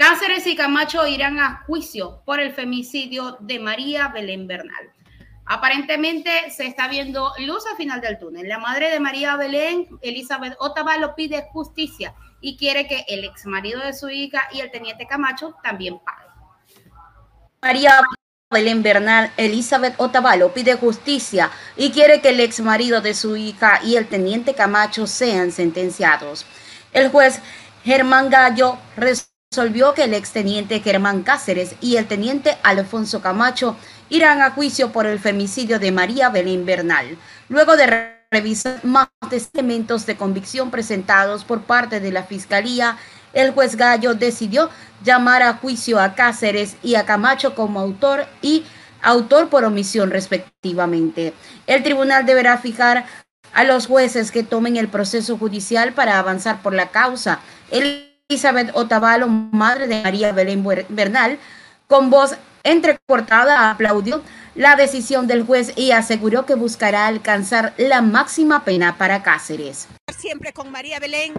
Cáceres y Camacho irán a juicio por el femicidio de María Belén Bernal. Aparentemente se está viendo luz al final del túnel. La madre de María Belén, Elizabeth Otavalo, pide justicia y quiere que el ex marido de su hija y el teniente Camacho también paguen. María Belén Bernal, Elizabeth Otavalo pide justicia y quiere que el ex marido de su hija y el teniente Camacho sean sentenciados. El juez Germán Gallo resolvió que el exteniente Germán Cáceres y el teniente Alfonso Camacho irán a juicio por el femicidio de María Belén Bernal, luego de revisar más elementos de convicción presentados por parte de la Fiscalía, el juez Gallo decidió llamar a juicio a Cáceres y a Camacho como autor y autor por omisión respectivamente. El tribunal deberá fijar a los jueces que tomen el proceso judicial para avanzar por la causa. Elizabeth Otavalo, madre de María Belén Bernal, con voz entrecortada aplaudió la decisión del juez y aseguró que buscará alcanzar la máxima pena para Cáceres. Siempre con María Belén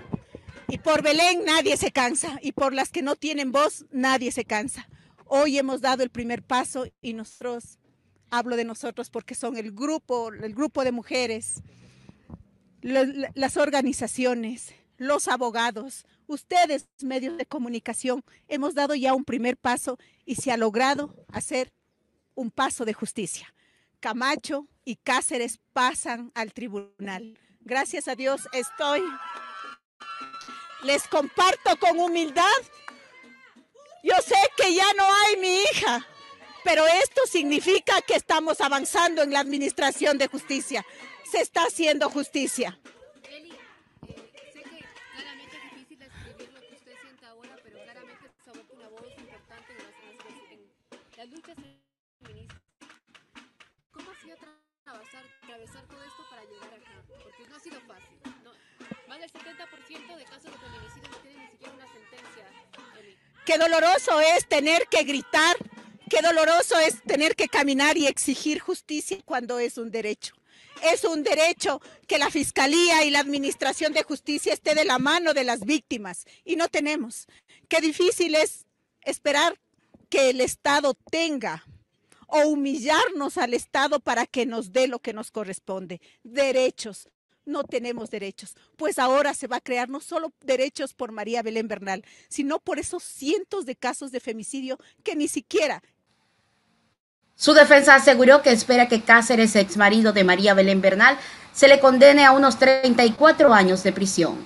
y por Belén nadie se cansa y por las que no tienen voz nadie se cansa. Hoy hemos dado el primer paso y nosotros, hablo de nosotros porque son el grupo, el grupo de mujeres, las organizaciones, los abogados, ustedes, medios de comunicación, hemos dado ya un primer paso y se ha logrado hacer un paso de justicia. Camacho y Cáceres pasan al tribunal. Gracias a Dios estoy. Les comparto con humildad. Yo sé que ya no hay mi hija, pero esto significa que estamos avanzando en la administración de justicia. Se está haciendo justicia. ¿Cómo ha sido todo esto para llegar? Porque no ha sido fácil. No, más del 70% de casos de feminicidio no tienen ni siquiera una sentencia. Qué doloroso es tener que gritar, qué doloroso es tener que caminar y exigir justicia cuando es un derecho. Es un derecho que la Fiscalía y la Administración de Justicia esté de la mano de las víctimas y no tenemos. Qué difícil es esperar que el Estado tenga o humillarnos al Estado para que nos dé lo que nos corresponde, derechos. No tenemos derechos, pues ahora se va a crear no solo derechos por María Belén Bernal, sino por esos cientos de casos de femicidio que ni siquiera su defensa aseguró que espera que Cáceres, ex marido de María Belén Bernal, se le condene a unos 34 años de prisión.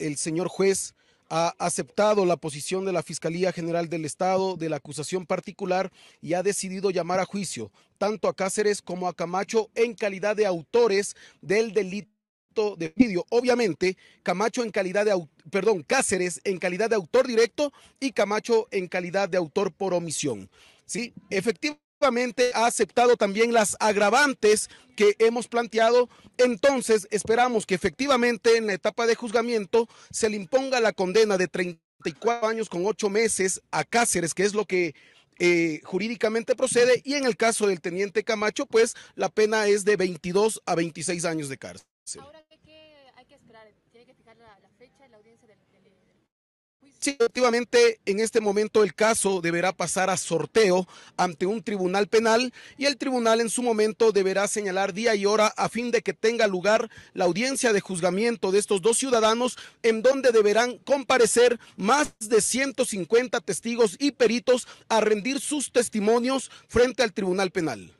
El señor juez ha aceptado la posición de la Fiscalía General del Estado de la acusación particular y ha decidido llamar a juicio tanto a Cáceres como a Camacho en calidad de autores del delito de vídeo. Obviamente, Camacho en calidad de, perdón, Cáceres en calidad de autor directo y Camacho en calidad de autor por omisión. Sí, efectivamente ha aceptado también las agravantes que hemos planteado, entonces esperamos que efectivamente en la etapa de juzgamiento se le imponga la condena de 34 años con 8 meses a Cáceres, que es lo que eh, jurídicamente procede, y en el caso del teniente Camacho, pues la pena es de 22 a 26 años de cárcel. Sí, efectivamente, en este momento el caso deberá pasar a sorteo ante un tribunal penal y el tribunal en su momento deberá señalar día y hora a fin de que tenga lugar la audiencia de juzgamiento de estos dos ciudadanos en donde deberán comparecer más de 150 testigos y peritos a rendir sus testimonios frente al tribunal penal.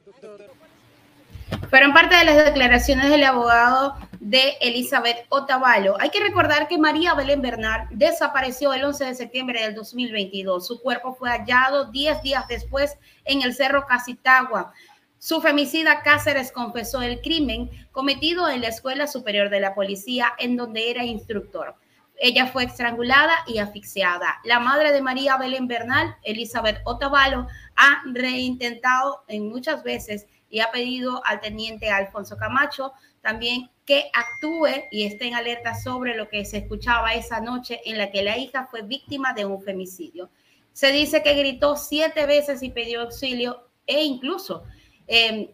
Pero en parte de las declaraciones del abogado de Elizabeth Otavalo, hay que recordar que María Belén Bernal desapareció el 11 de septiembre del 2022. Su cuerpo fue hallado 10 días después en el Cerro Casitagua. Su femicida Cáceres confesó el crimen cometido en la Escuela Superior de la Policía, en donde era instructor. Ella fue estrangulada y asfixiada. La madre de María Belén Bernal, Elizabeth Otavalo, ha reintentado en muchas veces y ha pedido al teniente Alfonso Camacho también que actúe y esté en alerta sobre lo que se escuchaba esa noche en la que la hija fue víctima de un femicidio. Se dice que gritó siete veces y pidió auxilio e incluso em,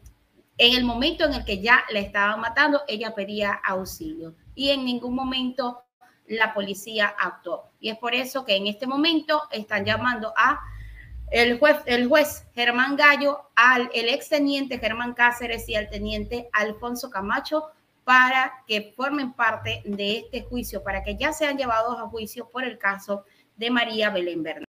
en el momento en el que ya la estaban matando, ella pedía auxilio y en ningún momento la policía actuó. Y es por eso que en este momento están llamando a el juez, el juez Germán Gallo, al el exteniente Germán Cáceres y al teniente Alfonso Camacho para que formen parte de este juicio, para que ya sean llevados a juicio por el caso de María Belén Bernal.